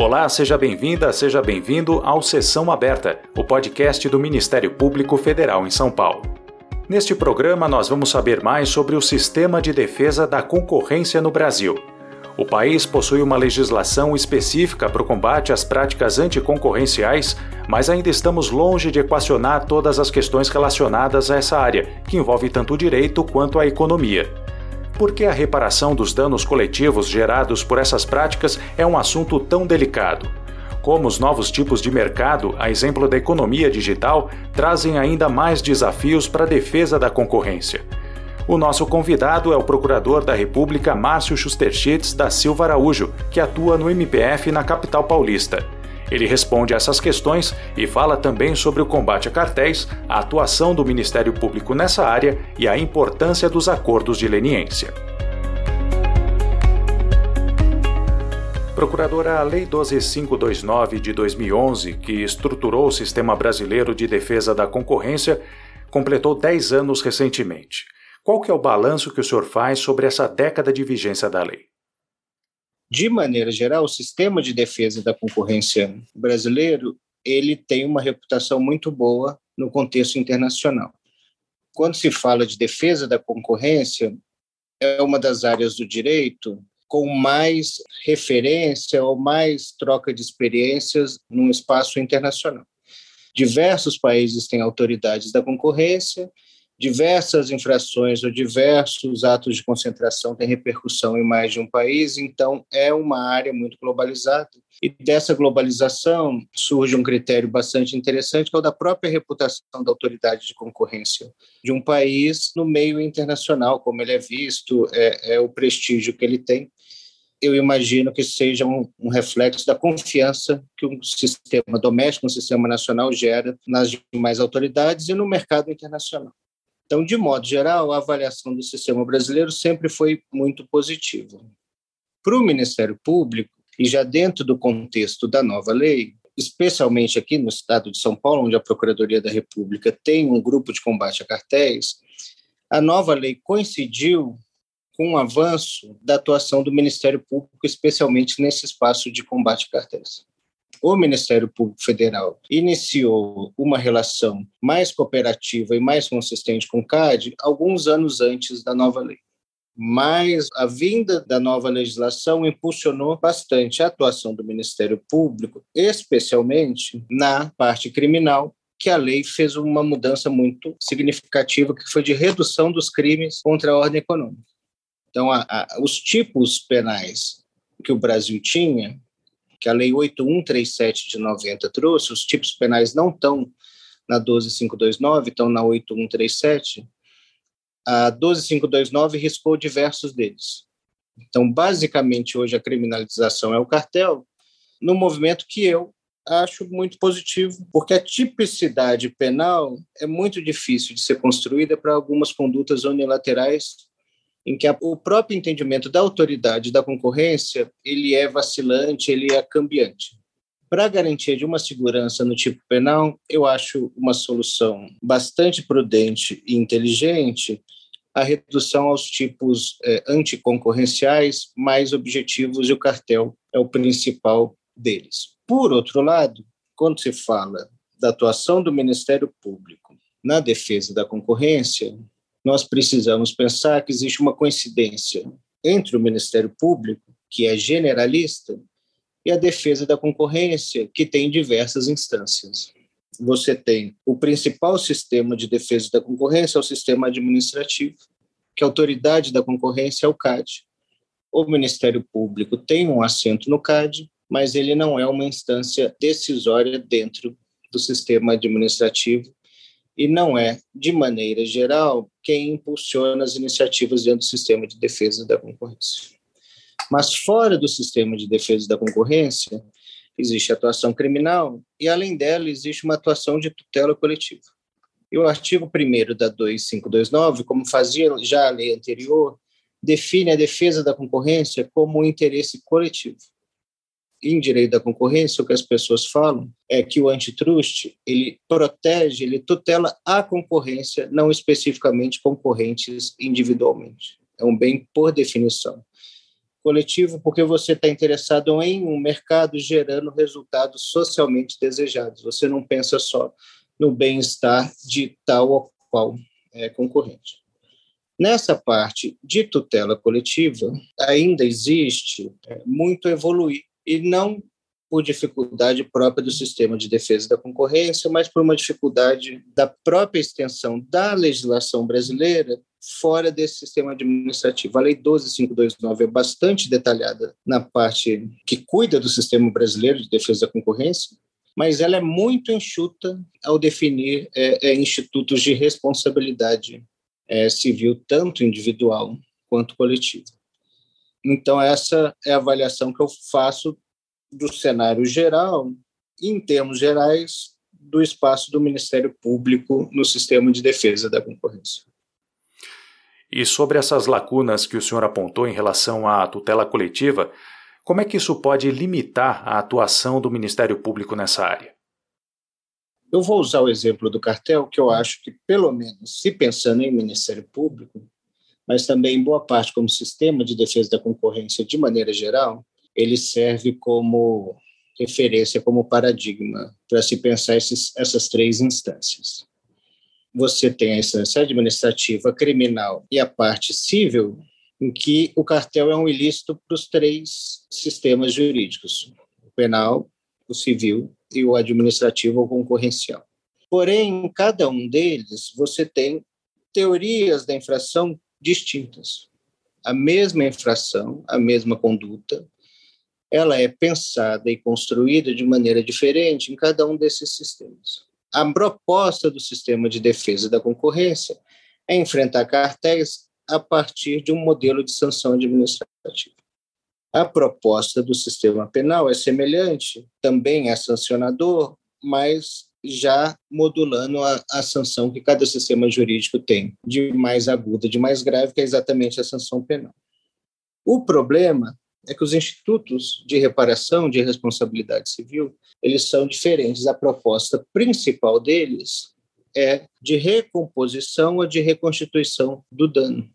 Olá, seja bem-vinda, seja bem-vindo ao Sessão Aberta, o podcast do Ministério Público Federal em São Paulo. Neste programa, nós vamos saber mais sobre o sistema de defesa da concorrência no Brasil. O país possui uma legislação específica para o combate às práticas anticoncorrenciais, mas ainda estamos longe de equacionar todas as questões relacionadas a essa área, que envolve tanto o direito quanto a economia. Por que a reparação dos danos coletivos gerados por essas práticas é um assunto tão delicado? Como os novos tipos de mercado, a exemplo da economia digital, trazem ainda mais desafios para a defesa da concorrência. O nosso convidado é o Procurador da República Márcio Schusterschitz da Silva Araújo, que atua no MPF na capital paulista. Ele responde a essas questões e fala também sobre o combate a cartéis, a atuação do Ministério Público nessa área e a importância dos acordos de leniência. Procuradora, a Lei 12529 de 2011, que estruturou o sistema brasileiro de defesa da concorrência, completou 10 anos recentemente. Qual que é o balanço que o senhor faz sobre essa década de vigência da lei? De maneira geral, o sistema de defesa da concorrência brasileiro ele tem uma reputação muito boa no contexto internacional. Quando se fala de defesa da concorrência, é uma das áreas do direito com mais referência ou mais troca de experiências num espaço internacional. Diversos países têm autoridades da concorrência diversas infrações ou diversos atos de concentração têm repercussão em mais de um país, então é uma área muito globalizada. E dessa globalização surge um critério bastante interessante, que é o da própria reputação da autoridade de concorrência de um país no meio internacional, como ele é visto, é, é o prestígio que ele tem eu imagino que seja um, um, reflexo da confiança que o sistema doméstico, o sistema nacional gera nas demais autoridades e no mercado internacional. Então, de modo geral, a avaliação do sistema brasileiro sempre foi muito positiva. Para o Ministério Público, e já dentro do contexto da nova lei, especialmente aqui no estado de São Paulo, onde a Procuradoria da República tem um grupo de combate a cartéis, a nova lei coincidiu com o avanço da atuação do Ministério Público, especialmente nesse espaço de combate a cartéis o Ministério Público Federal iniciou uma relação mais cooperativa e mais consistente com o CAD alguns anos antes da nova lei. Mas a vinda da nova legislação impulsionou bastante a atuação do Ministério Público, especialmente na parte criminal, que a lei fez uma mudança muito significativa, que foi de redução dos crimes contra a ordem econômica. Então, a, a, os tipos penais que o Brasil tinha que a Lei 8137 de 90 trouxe, os tipos penais não estão na 12529, estão na 8137. A 12529 riscou diversos deles. Então, basicamente, hoje a criminalização é o cartel, no movimento que eu acho muito positivo, porque a tipicidade penal é muito difícil de ser construída para algumas condutas unilaterais em que a, o próprio entendimento da autoridade da concorrência ele é vacilante, ele é cambiante. Para garantia de uma segurança no tipo penal, eu acho uma solução bastante prudente e inteligente a redução aos tipos é, anticoncorrenciais mais objetivos e o cartel é o principal deles. Por outro lado, quando se fala da atuação do Ministério Público na defesa da concorrência, nós precisamos pensar que existe uma coincidência entre o Ministério Público, que é generalista, e a defesa da concorrência, que tem diversas instâncias. Você tem o principal sistema de defesa da concorrência, é o sistema administrativo, que a autoridade da concorrência é o CAD. O Ministério Público tem um assento no CAD, mas ele não é uma instância decisória dentro do sistema administrativo e não é, de maneira geral, quem impulsiona as iniciativas dentro do sistema de defesa da concorrência. Mas fora do sistema de defesa da concorrência, existe atuação criminal e, além dela, existe uma atuação de tutela coletiva. E o artigo 1 da 2529, como fazia já a lei anterior, define a defesa da concorrência como um interesse coletivo em direito da concorrência, o que as pessoas falam é que o antitrust ele protege, ele tutela a concorrência, não especificamente concorrentes individualmente. É um bem por definição. coletivo porque você está interessado em um mercado gerando resultados socialmente desejados. Você não pensa só no bem-estar de tal ou qual é, concorrente. Nessa parte de tutela coletiva, ainda existe é, muito evoluir, e não por dificuldade própria do sistema de defesa da concorrência, mas por uma dificuldade da própria extensão da legislação brasileira fora desse sistema administrativo. A Lei 12529 é bastante detalhada na parte que cuida do sistema brasileiro de defesa da concorrência, mas ela é muito enxuta ao definir é, é, institutos de responsabilidade é, civil, tanto individual quanto coletiva. Então, essa é a avaliação que eu faço do cenário geral, em termos gerais, do espaço do Ministério Público no sistema de defesa da concorrência. E sobre essas lacunas que o senhor apontou em relação à tutela coletiva, como é que isso pode limitar a atuação do Ministério Público nessa área? Eu vou usar o exemplo do cartel, que eu acho que, pelo menos, se pensando em Ministério Público, mas também boa parte como sistema de defesa da concorrência de maneira geral, ele serve como referência, como paradigma para se pensar esses, essas três instâncias você tem a instância administrativa, criminal e a parte civil, em que o cartel é um ilícito para os três sistemas jurídicos: o penal, o civil e o administrativo ou concorrencial. Porém, em cada um deles, você tem teorias da infração distintas. A mesma infração, a mesma conduta, ela é pensada e construída de maneira diferente em cada um desses sistemas. A proposta do sistema de defesa da concorrência é enfrentar cartéis a partir de um modelo de sanção administrativa. A proposta do sistema penal é semelhante, também é sancionador, mas já modulando a, a, sanção que cada sistema jurídico tem, de mais aguda, de mais grave, que é exatamente a sanção penal. O problema é que os institutos de reparação de responsabilidade civil, eles são diferentes. A proposta principal deles é de recomposição ou de reconstituição do dano.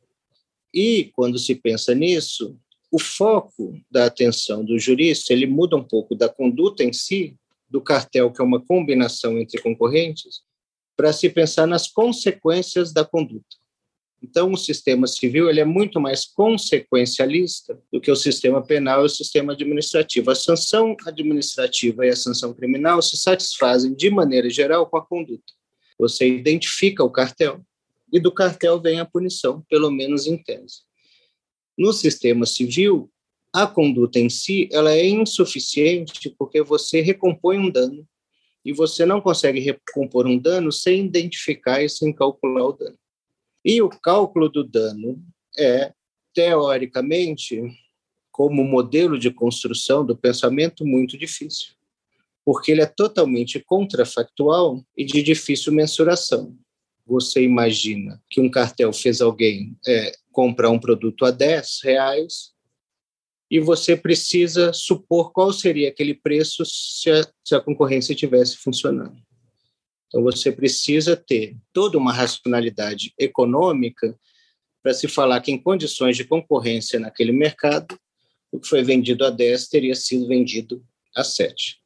E quando se pensa nisso, o foco da atenção do jurista, ele muda um pouco da conduta em si, do cartel, que é uma combinação entre concorrentes, para se pensar nas consequências da conduta. Então, o sistema civil ele é muito mais consequencialista do que o sistema penal e o sistema administrativo. A sanção administrativa e a sanção criminal se satisfazem, de maneira geral, com a conduta. Você identifica o cartel e do cartel vem a punição, pelo menos em tese. No sistema civil, a conduta em si ela é insuficiente porque você recompõe um dano e você não consegue recompor um dano sem identificar e sem calcular o dano. E o cálculo do dano é, teoricamente, como modelo de construção do pensamento, muito difícil, porque ele é totalmente contrafactual e de difícil mensuração. Você imagina que um cartel fez alguém é, comprar um produto a 10 reais e você precisa supor qual seria aquele preço se a, se a concorrência estivesse funcionando. Então, você precisa ter toda uma racionalidade econômica para se falar que, em condições de concorrência naquele mercado, o que foi vendido a 10 teria sido vendido a 7.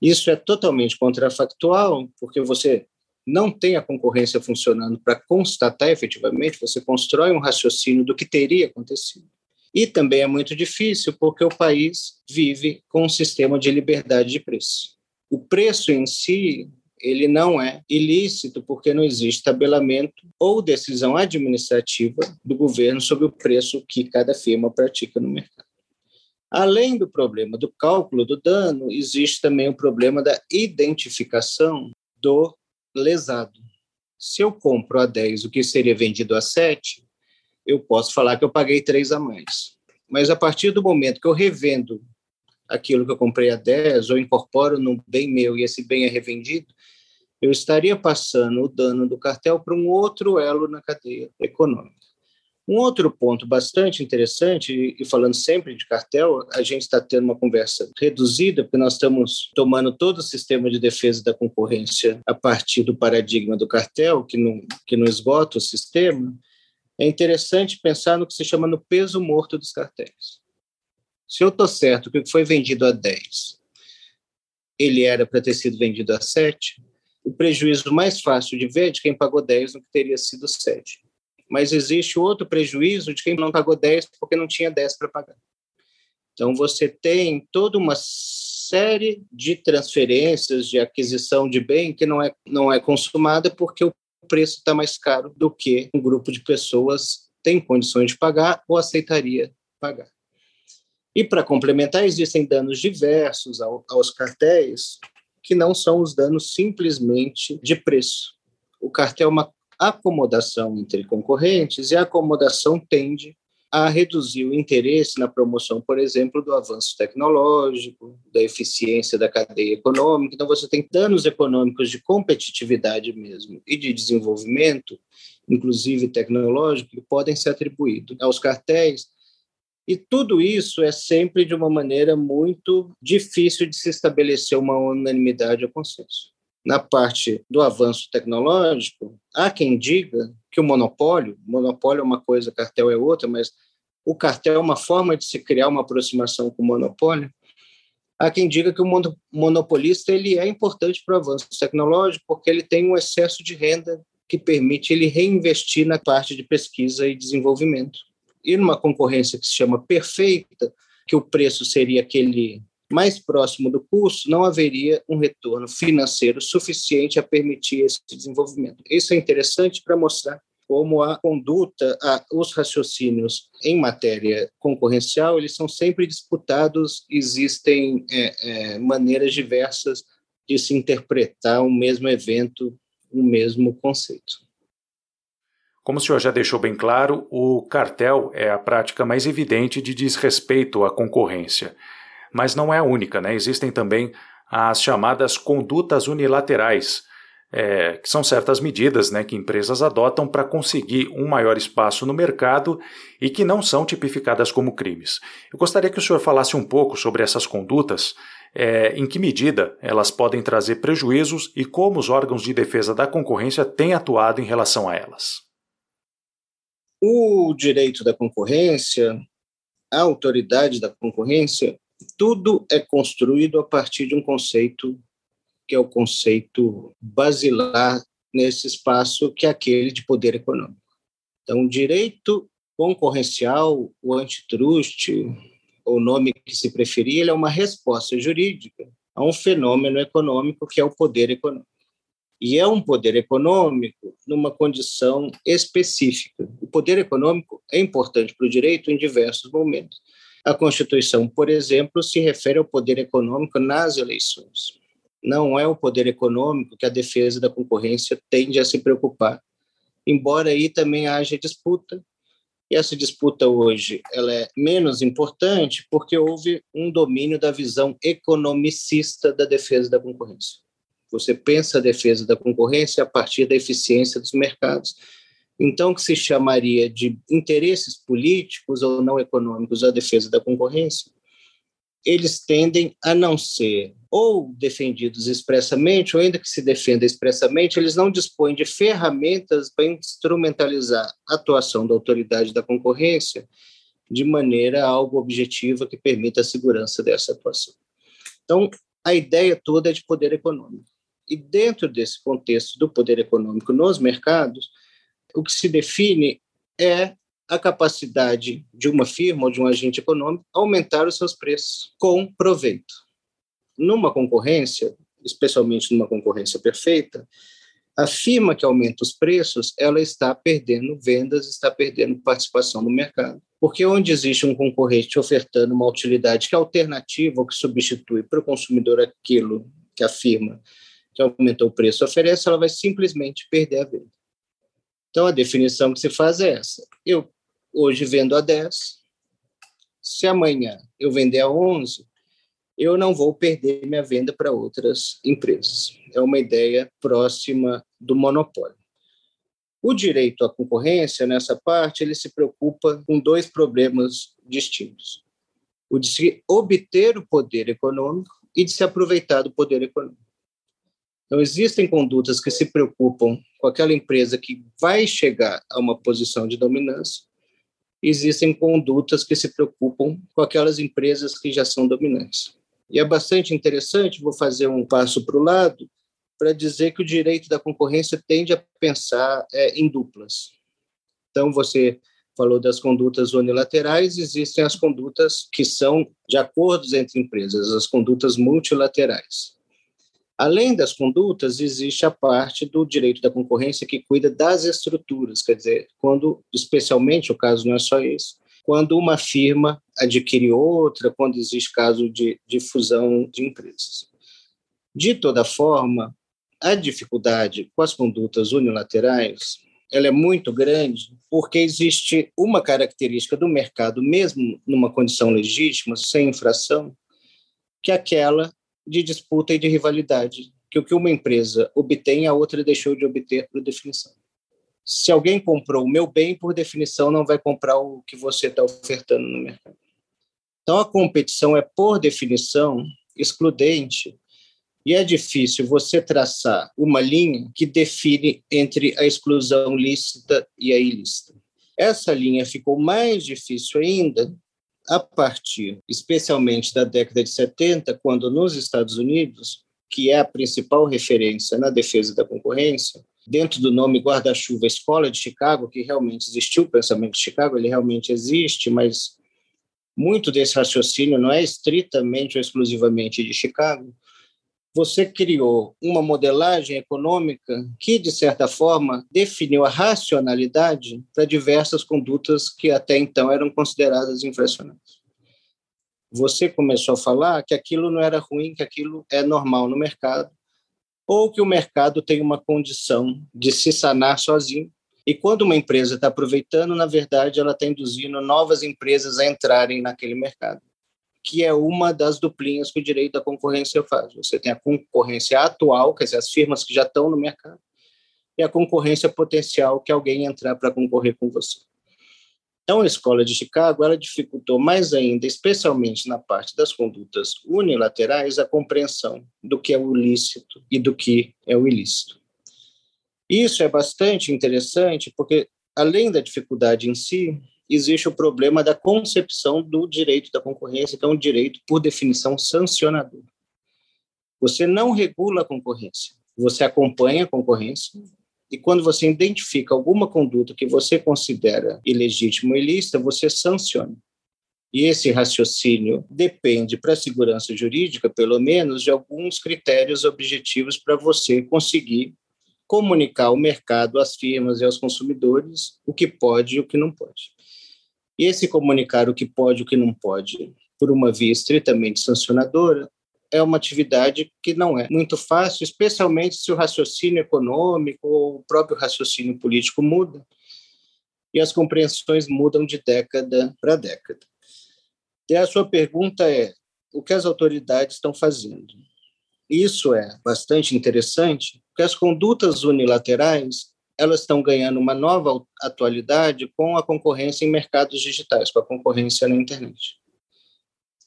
Isso é totalmente contrafactual, porque você não tem a concorrência funcionando para constatar efetivamente, você constrói um raciocínio do que teria acontecido. E também é muito difícil, porque o país vive com um sistema de liberdade de preço. O preço em si ele não é ilícito porque não existe tabelamento ou decisão administrativa do governo sobre o preço que cada firma pratica no mercado. Além do problema do cálculo do dano, existe também o problema da identificação do lesado. Se eu compro a 10 o que seria vendido a 7, eu posso falar que eu paguei 3 a mais. Mas a partir do momento que eu revendo aquilo que eu comprei a 10 ou incorporo no bem meu e esse bem é revendido, eu estaria passando o dano do cartel para um outro elo na cadeia econômica. Um outro ponto bastante interessante, e falando sempre de cartel, a gente está tendo uma conversa reduzida, porque nós estamos tomando todo o sistema de defesa da concorrência a partir do paradigma do cartel, que não, que não esgota o sistema. É interessante pensar no que se chama no peso morto dos cartéis. Se eu estou certo que o que foi vendido a 10, ele era para ter sido vendido a 7, o prejuízo mais fácil de ver é de quem pagou 10 no que teria sido 7. Mas existe outro prejuízo de quem não pagou 10 porque não tinha 10 para pagar. Então, você tem toda uma série de transferências de aquisição de bem que não é, não é consumada porque o preço está mais caro do que um grupo de pessoas tem condições de pagar ou aceitaria pagar. E, para complementar, existem danos diversos aos cartéis, que não são os danos simplesmente de preço. O cartel é uma acomodação entre concorrentes e a acomodação tende a reduzir o interesse na promoção, por exemplo, do avanço tecnológico, da eficiência da cadeia econômica. Então, você tem danos econômicos de competitividade mesmo e de desenvolvimento, inclusive tecnológico, que podem ser atribuídos aos cartéis. E tudo isso é sempre de uma maneira muito difícil de se estabelecer uma unanimidade ou consenso. Na parte do avanço tecnológico, há quem diga que o monopólio, monopólio é uma coisa, cartel é outra, mas o cartel é uma forma de se criar uma aproximação com o monopólio. Há quem diga que o monopolista ele é importante para o avanço tecnológico porque ele tem um excesso de renda que permite ele reinvestir na parte de pesquisa e desenvolvimento. E numa concorrência que se chama perfeita, que o preço seria aquele mais próximo do custo, não haveria um retorno financeiro suficiente a permitir esse desenvolvimento. Isso é interessante para mostrar como a conduta, a, os raciocínios em matéria concorrencial, eles são sempre disputados, existem é, é, maneiras diversas de se interpretar um mesmo evento, um mesmo conceito. Como o senhor já deixou bem claro, o cartel é a prática mais evidente de desrespeito à concorrência. Mas não é a única, né? Existem também as chamadas condutas unilaterais, é, que são certas medidas né, que empresas adotam para conseguir um maior espaço no mercado e que não são tipificadas como crimes. Eu gostaria que o senhor falasse um pouco sobre essas condutas, é, em que medida elas podem trazer prejuízos e como os órgãos de defesa da concorrência têm atuado em relação a elas. O direito da concorrência, a autoridade da concorrência, tudo é construído a partir de um conceito que é o conceito basilar nesse espaço, que é aquele de poder econômico. Então, direito concorrencial, o antitrust, o nome que se preferir, ele é uma resposta jurídica a um fenômeno econômico que é o poder econômico. E é um poder econômico numa condição específica. O poder econômico é importante para o direito em diversos momentos. A Constituição, por exemplo, se refere ao poder econômico nas eleições não é o poder econômico que a defesa da concorrência tende a se preocupar. Embora aí também haja disputa, e essa disputa hoje ela é menos importante porque houve um domínio da visão economicista da defesa da concorrência. Você pensa a defesa da concorrência a partir da eficiência dos mercados. Então, que se chamaria de interesses políticos ou não econômicos à defesa da concorrência eles tendem a não ser ou defendidos expressamente, ou ainda que se defenda expressamente, eles não dispõem de ferramentas para instrumentalizar a atuação da autoridade da concorrência de maneira algo objetiva que permita a segurança dessa atuação. Então, a ideia toda é de poder econômico. E dentro desse contexto do poder econômico nos mercados, o que se define é a capacidade de uma firma ou de um agente econômico aumentar os seus preços com proveito. Numa concorrência, especialmente numa concorrência perfeita, a firma que aumenta os preços, ela está perdendo vendas, está perdendo participação no mercado. Porque onde existe um concorrente ofertando uma utilidade que é alternativa ou que substitui para o consumidor aquilo que a firma que aumentou o preço oferece, ela vai simplesmente perder a venda. Então, a definição que se faz é essa. Eu hoje vendo a 10, se amanhã eu vender a 11, eu não vou perder minha venda para outras empresas. É uma ideia próxima do monopólio. O direito à concorrência, nessa parte, ele se preocupa com dois problemas distintos: o de se obter o poder econômico e de se aproveitar do poder econômico. Então, existem condutas que se preocupam com aquela empresa que vai chegar a uma posição de dominância, existem condutas que se preocupam com aquelas empresas que já são dominantes. E é bastante interessante, vou fazer um passo para o lado, para dizer que o direito da concorrência tende a pensar é, em duplas. Então, você falou das condutas unilaterais, existem as condutas que são de acordos entre empresas, as condutas multilaterais. Além das condutas, existe a parte do direito da concorrência que cuida das estruturas, quer dizer, quando, especialmente, o caso não é só isso, quando uma firma adquire outra, quando existe caso de, de fusão de empresas. De toda forma, a dificuldade com as condutas unilaterais ela é muito grande porque existe uma característica do mercado, mesmo numa condição legítima, sem infração, que é aquela de disputa e de rivalidade, que o que uma empresa obtém, a outra deixou de obter por definição. Se alguém comprou o meu bem, por definição, não vai comprar o que você está ofertando no mercado. Então, a competição é, por definição, excludente e é difícil você traçar uma linha que define entre a exclusão lícita e a ilícita. Essa linha ficou mais difícil ainda a partir, especialmente da década de 70, quando nos Estados Unidos, que é a principal referência na defesa da concorrência, dentro do nome guarda-chuva Escola de Chicago, que realmente existiu o pensamento de Chicago, ele realmente existe, mas muito desse raciocínio não é estritamente ou exclusivamente de Chicago, você criou uma modelagem econômica que, de certa forma, definiu a racionalidade para diversas condutas que até então eram consideradas infracionais. Você começou a falar que aquilo não era ruim, que aquilo é normal no mercado, ou que o mercado tem uma condição de se sanar sozinho. E quando uma empresa está aproveitando, na verdade, ela está induzindo novas empresas a entrarem naquele mercado que é uma das duplinhas que o direito da concorrência faz. Você tem a concorrência atual, quer dizer, as firmas que já estão no mercado, e a concorrência potencial, que alguém entrar para concorrer com você. Então, a escola de Chicago ela dificultou mais ainda, especialmente na parte das condutas unilaterais, a compreensão do que é o lícito e do que é o ilícito. Isso é bastante interessante, porque, além da dificuldade em si, existe o problema da concepção do direito da concorrência, que é um direito, por definição, sancionador. Você não regula a concorrência, você acompanha a concorrência, e quando você identifica alguma conduta que você considera ilegítima ou ilícita, você sanciona. E esse raciocínio depende, para a segurança jurídica, pelo menos, de alguns critérios objetivos para você conseguir comunicar ao mercado, às firmas e aos consumidores o que pode e o que não pode. E esse comunicar o que pode e o que não pode por uma via estritamente sancionadora é uma atividade que não é muito fácil, especialmente se o raciocínio econômico ou o próprio raciocínio político muda e as compreensões mudam de década para década. E a sua pergunta é: o que as autoridades estão fazendo? Isso é bastante interessante, porque as condutas unilaterais elas estão ganhando uma nova atualidade com a concorrência em mercados digitais, com a concorrência na internet.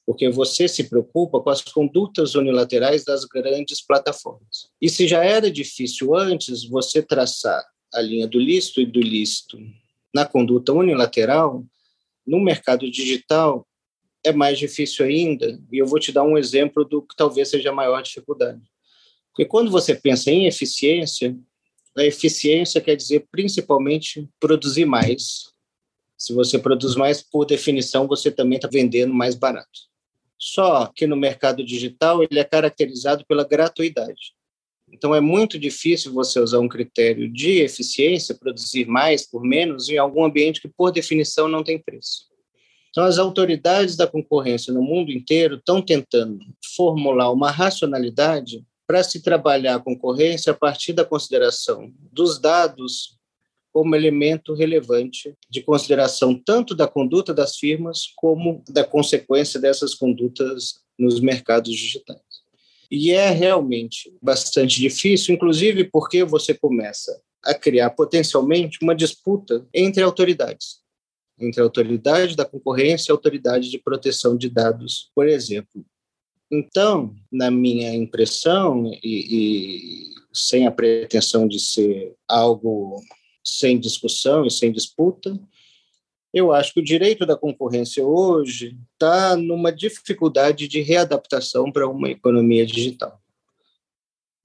Porque você se preocupa com as condutas unilaterais das grandes plataformas. E se já era difícil antes você traçar a linha do lícito e do ilícito na conduta unilateral, no mercado digital é mais difícil ainda, e eu vou te dar um exemplo do que talvez seja a maior dificuldade. Porque quando você pensa em eficiência, a eficiência quer dizer principalmente produzir mais. Se você produz mais, por definição, você também está vendendo mais barato. Só que no mercado digital ele é caracterizado pela gratuidade. Então é muito difícil você usar um critério de eficiência, produzir mais por menos, em algum ambiente que, por definição, não tem preço. Então, as autoridades da concorrência no mundo inteiro estão tentando formular uma racionalidade para se trabalhar a concorrência a partir da consideração dos dados como elemento relevante de consideração tanto da conduta das firmas como da consequência dessas condutas nos mercados digitais. E é realmente bastante difícil, inclusive porque você começa a criar potencialmente uma disputa entre autoridades, entre a autoridade da concorrência e a autoridade de proteção de dados, por exemplo. Então, na minha impressão, e, e sem a pretensão de ser algo sem discussão e sem disputa, Eu acho que o direito da concorrência hoje está numa dificuldade de readaptação para uma economia digital.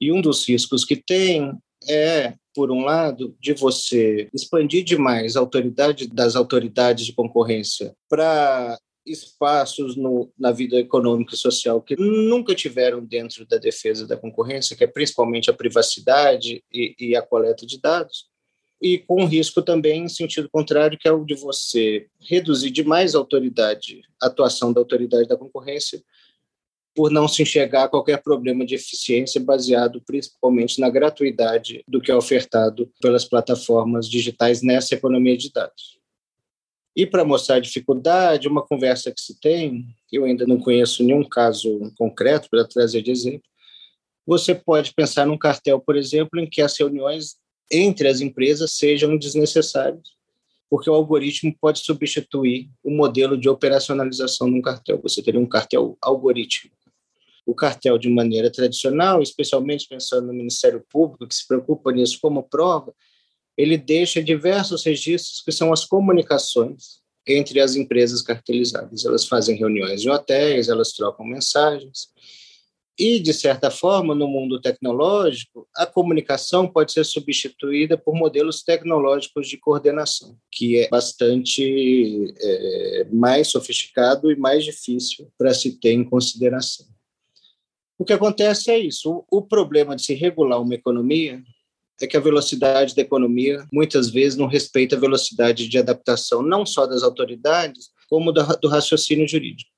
E um dos riscos que tem é, por um lado, de você expandir demais a autoridade das autoridades de concorrência para espaços no, na vida econômica e social que nunca tiveram dentro da defesa da concorrência, que é principalmente a privacidade e, e a coleta de dados, e com risco também em sentido contrário, que é o de você reduzir demais a autoridade, a atuação da autoridade da concorrência, por não se enxergar qualquer problema de eficiência baseado principalmente na gratuidade do que é ofertado pelas plataformas digitais nessa economia de dados. E para mostrar a dificuldade, uma conversa que se tem, eu ainda não conheço nenhum caso concreto para trazer de exemplo, você pode pensar num cartel, por exemplo, em que as reuniões entre as empresas sejam desnecessárias, porque o algoritmo pode substituir o modelo de operacionalização de um cartel. Você teria um cartel algorítmico. O cartel, de maneira tradicional, especialmente pensando no Ministério Público, que se preocupa nisso como prova, ele deixa diversos registros que são as comunicações entre as empresas cartelizadas. Elas fazem reuniões em hotéis, elas trocam mensagens. E, de certa forma, no mundo tecnológico, a comunicação pode ser substituída por modelos tecnológicos de coordenação, que é bastante é, mais sofisticado e mais difícil para se ter em consideração. O que acontece é isso: o, o problema de se regular uma economia é que a velocidade da economia muitas vezes não respeita a velocidade de adaptação, não só das autoridades, como do, raciocínio jurídico.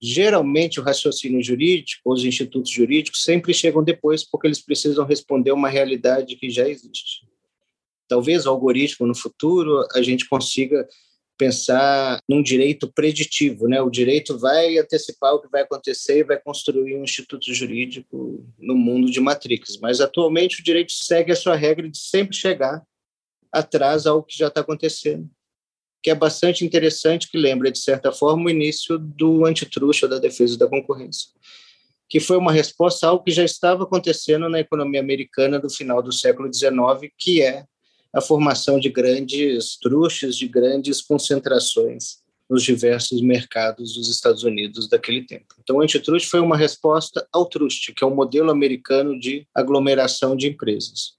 Geralmente, o raciocínio jurídico, os institutos jurídicos, sempre chegam depois, porque eles precisam responder uma realidade que já existe. Talvez o algoritmo no futuro a gente consiga pensar num direito preditivo, né? O direito vai antecipar o que vai acontecer e vai construir um instituto jurídico no mundo de Matrix. Mas atualmente o direito segue a sua regra de sempre chegar atrás ao que já está acontecendo, que é bastante interessante, que lembra de certa forma o início do antitruste ou da defesa da concorrência, que foi uma resposta ao que já estava acontecendo na economia americana do final do século XIX, que é a formação de grandes truches, de grandes concentrações nos diversos mercados dos Estados Unidos daquele tempo. Então, o antitruste foi uma resposta ao truste, que é o um modelo americano de aglomeração de empresas.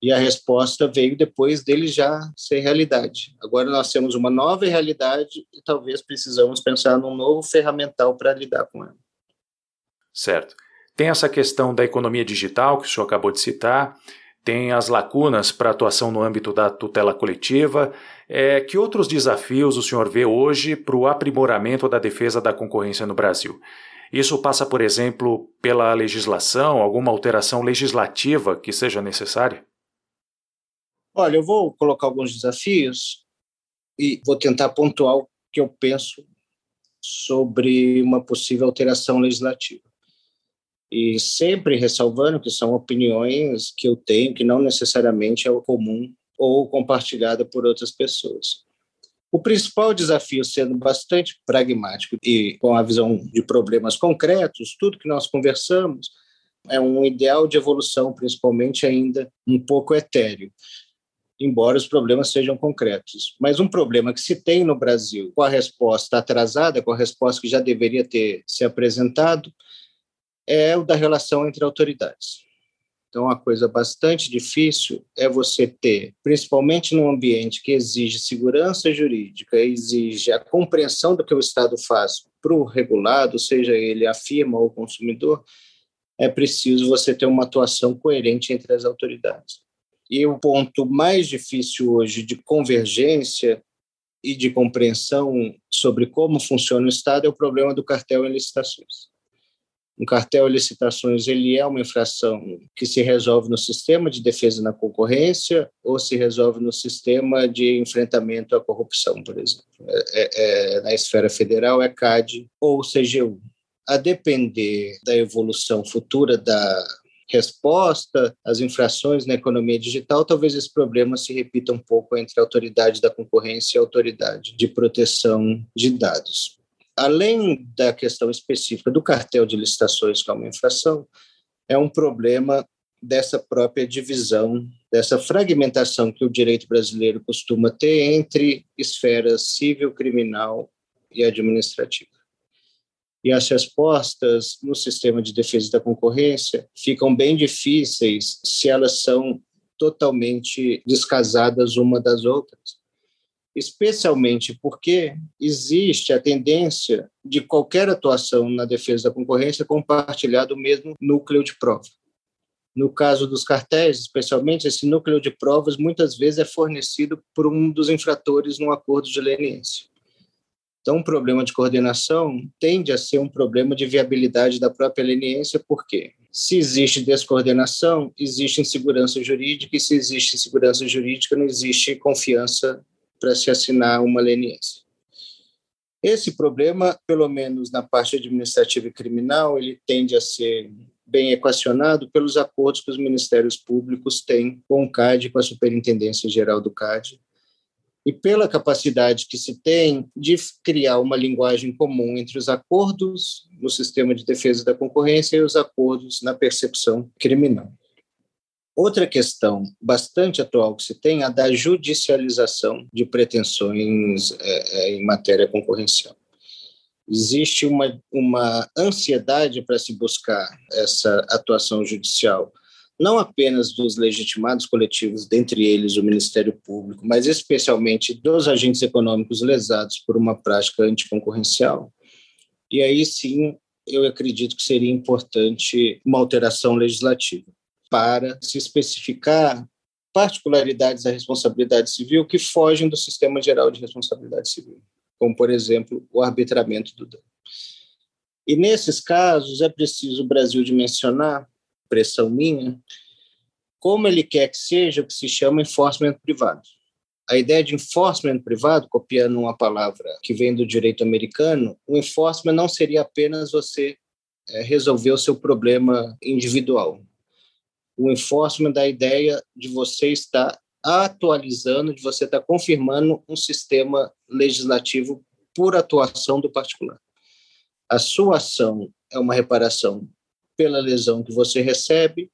E a resposta veio depois dele já ser realidade. Agora nós temos uma nova realidade e talvez precisamos pensar num novo ferramental para lidar com ela. Certo. Tem essa questão da economia digital que o senhor acabou de citar tem as lacunas para atuação no âmbito da tutela coletiva. É, que outros desafios o senhor vê hoje para o aprimoramento da defesa da concorrência no Brasil? Isso passa, por exemplo, pela legislação, alguma alteração legislativa que seja necessária? Olha, eu vou colocar alguns desafios e vou tentar pontuar o que eu penso sobre uma possível alteração legislativa e sempre ressalvando que são opiniões que eu tenho que não necessariamente é o comum ou compartilhada por outras pessoas. O principal desafio, sendo bastante pragmático e com a visão de problemas concretos, tudo que nós conversamos é um ideal de evolução, principalmente ainda um pouco etéreo, embora os problemas sejam concretos. Mas um problema que se tem no Brasil, com a resposta atrasada, com a resposta que já deveria ter se apresentado, é o da relação entre autoridades. Então, uma coisa bastante difícil é você ter, principalmente num ambiente que exige segurança jurídica, exige a compreensão do que o Estado faz para o regulado, seja ele a firma ou o consumidor, é preciso você ter uma atuação coerente entre as autoridades. E o ponto mais difícil hoje de convergência e de compreensão sobre como funciona o Estado é o problema do cartel em licitações. Um cartel de licitações ele é uma infração que se resolve no sistema de defesa na concorrência ou se resolve no sistema de enfrentamento à corrupção, por exemplo. É, é, é na esfera federal é CAD ou CGU. A depender da evolução futura da resposta às infrações na economia digital, talvez esse problema se repita um pouco entre a autoridade da concorrência e a autoridade de proteção de dados além da questão específica do cartel de licitações, que é uma infração, é um problema dessa própria divisão dessa fragmentação que o direito brasileiro costuma ter entre esferas civil, criminal e administrativa. E as respostas no sistema de defesa da concorrência ficam bem difíceis se elas são totalmente descasadas uma das outras especialmente porque existe a tendência de qualquer atuação na defesa da concorrência compartilhar do mesmo núcleo de prova. No caso dos cartéis, especialmente, esse núcleo de provas muitas vezes é fornecido por um dos infratores no acordo de leniência. Então, um problema de coordenação tende a ser um problema de viabilidade da própria leniência, porque se existe descoordenação, existe insegurança jurídica, e se existe insegurança jurídica, não existe confiança para se assinar uma leniência. Esse problema, pelo menos na parte administrativa e criminal, ele tende a ser bem equacionado pelos acordos que os ministérios públicos têm com o CAD, com a Superintendência Geral do CAD, e pela capacidade que se tem de criar uma linguagem comum entre os acordos no sistema de defesa da concorrência e os acordos na percepção criminal. Outra questão bastante atual que se tem é a da judicialização de pretensões é, é, em matéria concorrencial. Existe uma, uma ansiedade para se buscar essa atuação judicial, não apenas dos legitimados coletivos, dentre eles o Ministério Público, mas especialmente dos agentes econômicos lesados por uma prática anticoncorrencial. E aí sim, eu acredito que seria importante uma alteração legislativa para se especificar particularidades da responsabilidade civil que fogem do sistema geral de responsabilidade civil, como, por exemplo, o arbitramento do dano. E nesses casos é preciso o Brasil dimensionar, pressão minha, como ele quer que seja o que se chama enforcement privado. A ideia de enforcement privado, copiando uma palavra que vem do direito americano, o enforcement não seria apenas você é, resolver o seu problema individual, o enforcement da ideia de você estar atualizando, de você estar confirmando um sistema legislativo por atuação do particular. A sua ação é uma reparação pela lesão que você recebe,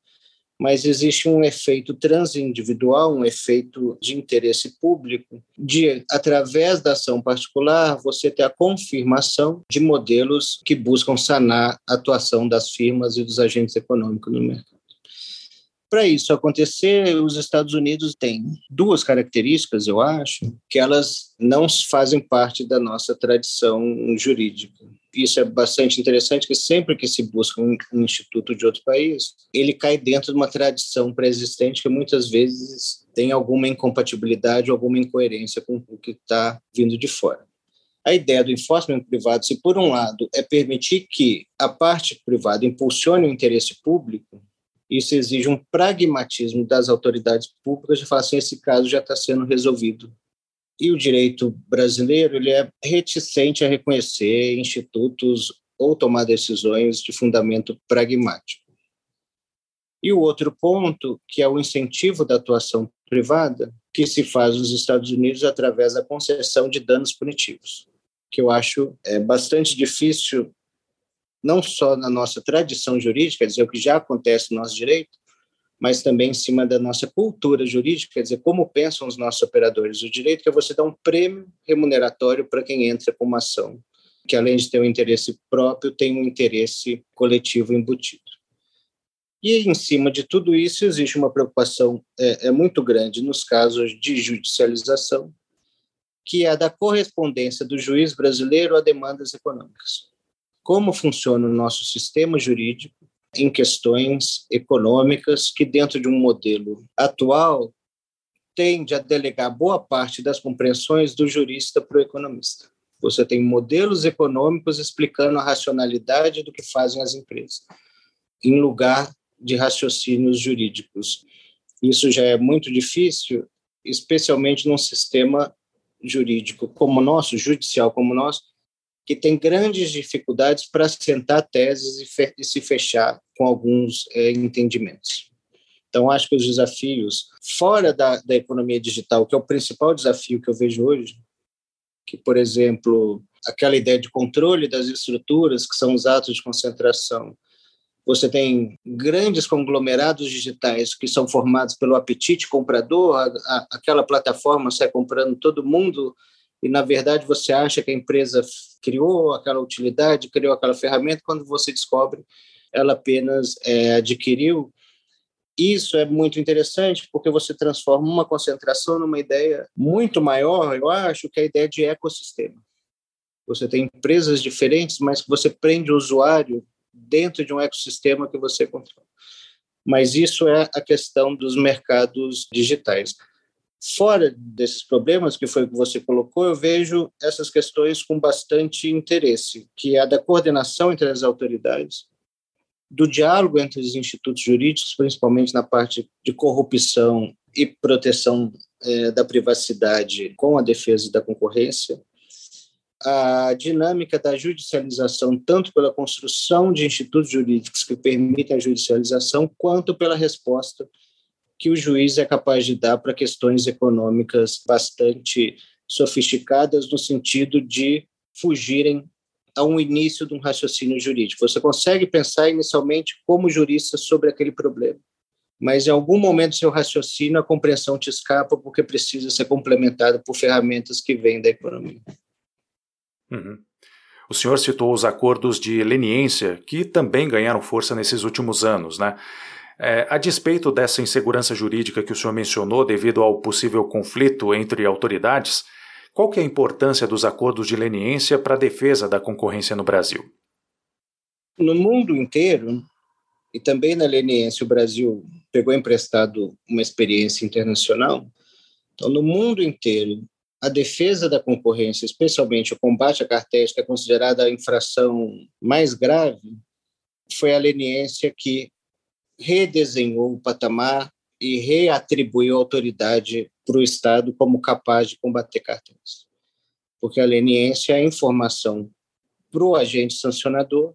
mas existe um efeito transindividual, um efeito de interesse público, de, através da ação particular, você ter a confirmação de modelos que buscam sanar a atuação das firmas e dos agentes econômicos no mercado. Para isso acontecer, os Estados Unidos têm duas características, eu acho, que elas não fazem parte da nossa tradição jurídica. Isso é bastante interessante, que sempre que se busca um, um instituto de outro país, ele cai dentro de uma tradição pré-existente que muitas vezes tem alguma incompatibilidade, alguma incoerência com o que está vindo de fora. A ideia do enforcement privado, se por um lado é permitir que a parte privada impulsione o interesse público, isso exige um pragmatismo das autoridades públicas de falar assim, esse caso já está sendo resolvido. E o direito brasileiro ele é reticente a reconhecer institutos ou tomar decisões de fundamento pragmático. E o outro ponto, que é o incentivo da atuação privada, que se faz nos Estados Unidos através da concessão de danos punitivos, que eu acho é bastante difícil não só na nossa tradição jurídica, quer dizer, o que já acontece no nosso direito, mas também em cima da nossa cultura jurídica, quer dizer, como pensam os nossos operadores do direito, que é você dar um prêmio remuneratório para quem entra com uma ação, que além de ter um interesse próprio, tem um interesse coletivo embutido. E em cima de tudo isso existe uma preocupação é, é muito grande nos casos de judicialização, que é a da correspondência do juiz brasileiro a demandas econômicas como funciona o nosso sistema jurídico em questões econômicas que, dentro de um modelo atual, tende a delegar boa parte das compreensões do jurista para o economista. Você tem modelos econômicos explicando a racionalidade do que fazem as empresas, em lugar de raciocínios jurídicos. Isso já é muito difícil, especialmente num sistema jurídico como o nosso, judicial como o nosso, que tem grandes dificuldades para sentar teses e, fe e, se fechar com alguns é, entendimentos. Então, acho que os desafios fora da, da economia digital, que é o principal desafio que eu vejo hoje, que, por exemplo, aquela ideia de controle das estruturas, que são os atos de concentração, você tem grandes conglomerados digitais que são formados pelo apetite comprador, a, a, aquela plataforma sai comprando todo mundo e, na verdade, você acha que a empresa criou aquela utilidade, criou aquela ferramenta, quando você descobre, ela apenas é, adquiriu. Isso é muito interessante porque você transforma uma concentração numa ideia muito maior, eu acho, que é a ideia de ecossistema. Você tem empresas diferentes, mas você prende o usuário dentro de um ecossistema que você controla. Mas isso é a questão dos mercados digitais. Fora desses problemas, que foi o que você colocou, eu vejo essas questões com bastante interesse, que é a da coordenação entre as autoridades, do diálogo entre os institutos jurídicos, principalmente na parte de corrupção e proteção é, da privacidade com a defesa da concorrência, a dinâmica da judicialização, tanto pela construção de institutos jurídicos que permitem a judicialização, quanto pela resposta que o juiz é capaz de dar para questões econômicas bastante sofisticadas, no sentido de fugirem a um início de um raciocínio jurídico. Você consegue pensar inicialmente como jurista sobre aquele problema, mas em algum momento seu raciocínio a compreensão te escapa porque precisa ser complementada por ferramentas que vêm da economia. Uhum. O senhor citou os acordos de leniência, que também ganharam força nesses últimos anos, né? É, a despeito dessa insegurança jurídica que o senhor mencionou devido ao possível conflito entre autoridades, qual que é a importância dos acordos de leniência para a defesa da concorrência no Brasil? No mundo inteiro, e também na leniência, o Brasil pegou emprestado uma experiência internacional. Então, no mundo inteiro, a defesa da concorrência, especialmente o combate a cartéis, que é considerada a infração mais grave, foi a leniência que redesenhou o patamar e reatribuiu autoridade para o Estado como capaz de combater cartéis. Porque a leniência é a informação para o agente sancionador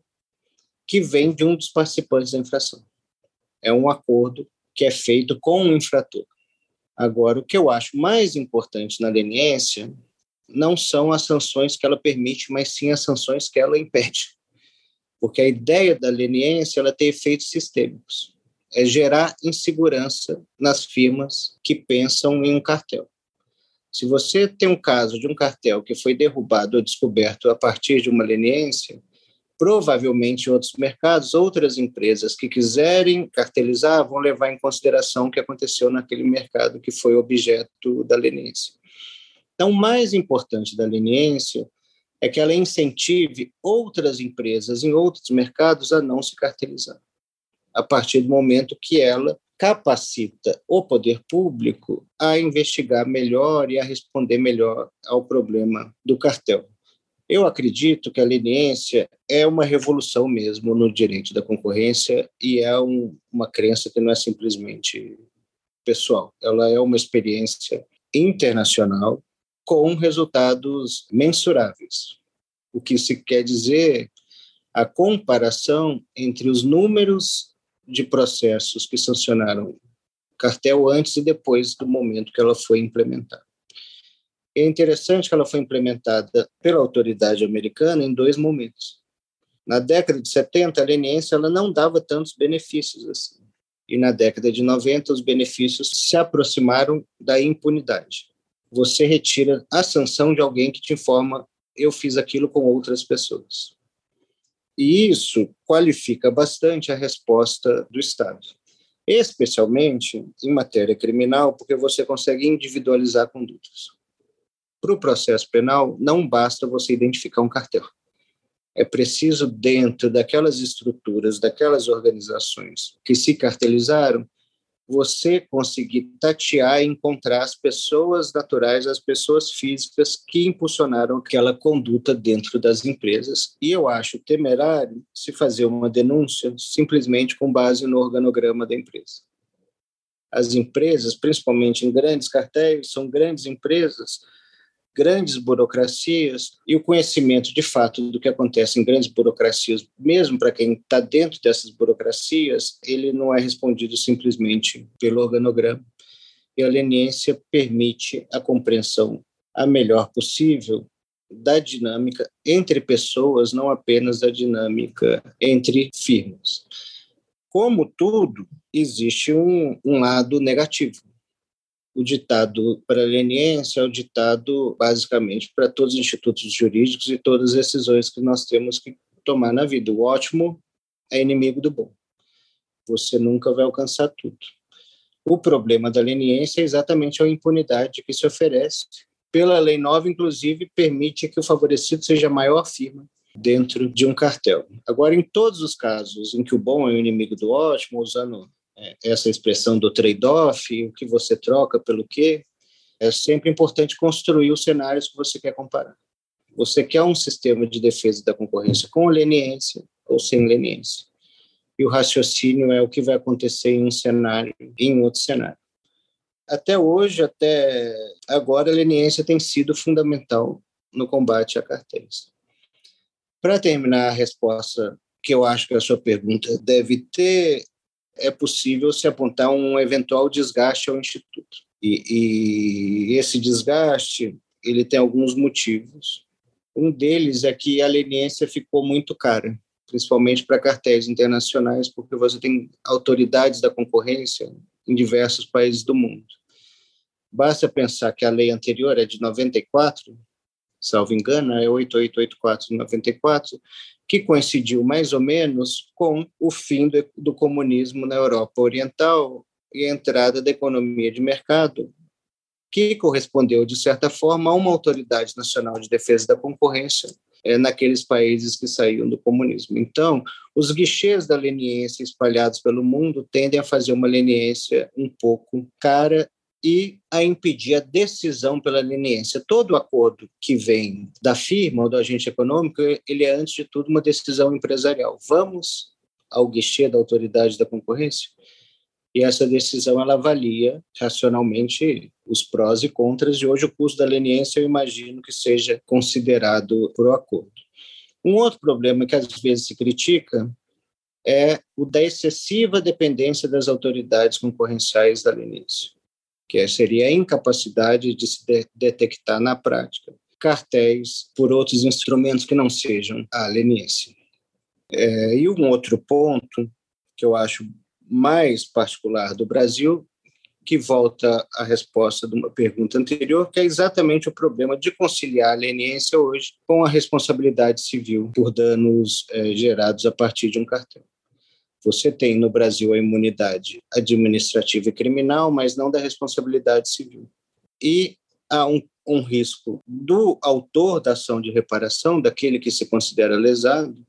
que vem de um dos participantes da infração. É um acordo que é feito com o infrator. Agora, o que eu acho mais importante na leniência não são as sanções que ela permite, mas sim as sanções que ela impede. Porque a ideia da leniência ela tem efeitos sistêmicos. É gerar insegurança nas firmas que pensam em um cartel. Se você tem um caso de um cartel que foi derrubado ou descoberto a partir de uma leniência, provavelmente em outros mercados, outras empresas que quiserem cartelizar vão levar em consideração o que aconteceu naquele mercado que foi objeto da leniência. Então, o mais importante da leniência é que ela incentive outras empresas em outros mercados a não se cartelizar, a partir do momento que ela capacita o poder público a investigar melhor e a responder melhor ao problema do cartel. Eu acredito que a leniência é uma revolução mesmo no direito da concorrência e é um, uma crença que não é simplesmente pessoal. Ela é uma experiência internacional com resultados mensuráveis. O que se quer dizer a comparação entre os números de processos que sancionaram cartel antes e depois do momento que ela foi implementada. É interessante que ela foi implementada pela autoridade americana em dois momentos. Na década de 70, a leniência ela não dava tantos benefícios assim. E na década de 90, os benefícios se aproximaram da impunidade. Você retira a sanção de alguém que te informa eu fiz aquilo com outras pessoas. E isso qualifica bastante a resposta do Estado, especialmente em matéria criminal, porque você consegue individualizar condutas. Para o processo penal, não basta você identificar um cartel. É preciso, dentro daquelas estruturas, daquelas organizações que se cartelizaram, você conseguir tatear e encontrar as pessoas naturais, as pessoas físicas que impulsionaram aquela conduta dentro das empresas. E eu acho temerário se fazer uma denúncia simplesmente com base no organograma da empresa. As empresas, principalmente em grandes cartéis, são grandes empresas grandes burocracias e o conhecimento de fato do que acontece em grandes burocracias, mesmo para quem está dentro dessas burocracias, ele não é respondido simplesmente pelo organograma. E a leniência permite a compreensão a melhor possível da dinâmica entre pessoas, não apenas da dinâmica entre firmas. como tudo, existe um, um lado negativo. O ditado para leniência é o ditado, basicamente, para todos os institutos jurídicos e todas as decisões que nós temos que tomar na vida. O ótimo é inimigo do bom. Você nunca vai alcançar tudo. O problema da leniência é exatamente a impunidade que se oferece. Pela lei nova, inclusive, permite que o favorecido seja maior firma dentro de um cartel. Agora, em todos os casos em que o bom é o inimigo do ótimo, usando essa expressão do trade-off, o que você troca pelo quê, é sempre importante construir os cenários que você quer comparar. Você quer um sistema de defesa da concorrência com leniência ou sem leniência e o raciocínio é o que vai acontecer em um cenário e em outro cenário. Até hoje, até agora, a leniência tem sido fundamental no combate a cartéis. Para terminar a resposta que eu acho que a sua pergunta deve ter, é possível se apontar um eventual desgaste ao Instituto. E, e esse desgaste ele tem alguns motivos. Um deles é que a leniência ficou muito cara principalmente para cartéis internacionais, porque você tem autoridades da concorrência em diversos países do mundo. Basta pensar que a lei anterior é de 94, salvo engano, é 8884 de 94, que coincidiu mais ou menos com o fim do, do comunismo na Europa Oriental e a entrada da economia de mercado, que correspondeu, de certa forma, a uma autoridade nacional de defesa da concorrência é, naqueles países que saíram do comunismo. Então, os guichês da leniência espalhados pelo mundo tendem a fazer uma leniência um pouco cara e a impedir a decisão pela leniência. Todo acordo que vem da firma ou do agente econômico, ele é, antes de tudo, uma decisão empresarial. Vamos ao guichê da autoridade da concorrência? e essa decisão ela avalia racionalmente os prós e contras, e hoje o custo da leniência eu imagino que seja considerado por acordo. Um outro problema que às vezes se critica é o da excessiva dependência das autoridades concorrenciais da leniência, que seria a incapacidade de se de detectar na prática cartéis por outros instrumentos que não sejam a leniência. É, e um outro ponto que eu acho mais particular do Brasil, que volta à resposta de uma pergunta anterior, que é exatamente o problema de conciliar a leniência hoje com a responsabilidade civil por danos é, gerados a partir de um cartel. Você tem no Brasil a imunidade administrativa e criminal, mas não da responsabilidade civil. E há um, um risco do autor da ação de reparação, daquele que se considera lesado,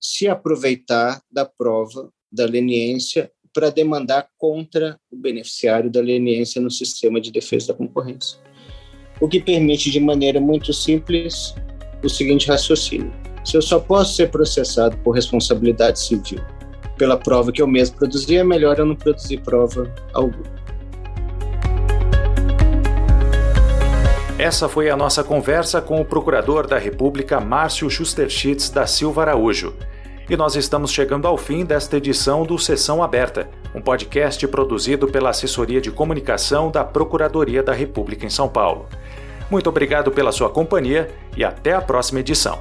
se aproveitar da prova da leniência para demandar contra o beneficiário da leniência no sistema de defesa da concorrência. O que permite, de maneira muito simples, o seguinte raciocínio: se eu só posso ser processado por responsabilidade civil pela prova que eu mesmo produzi, é melhor eu não produzir prova alguma. Essa foi a nossa conversa com o Procurador da República Márcio Schusterschitz da Silva Araújo. E nós estamos chegando ao fim desta edição do Sessão Aberta, um podcast produzido pela Assessoria de Comunicação da Procuradoria da República em São Paulo. Muito obrigado pela sua companhia e até a próxima edição.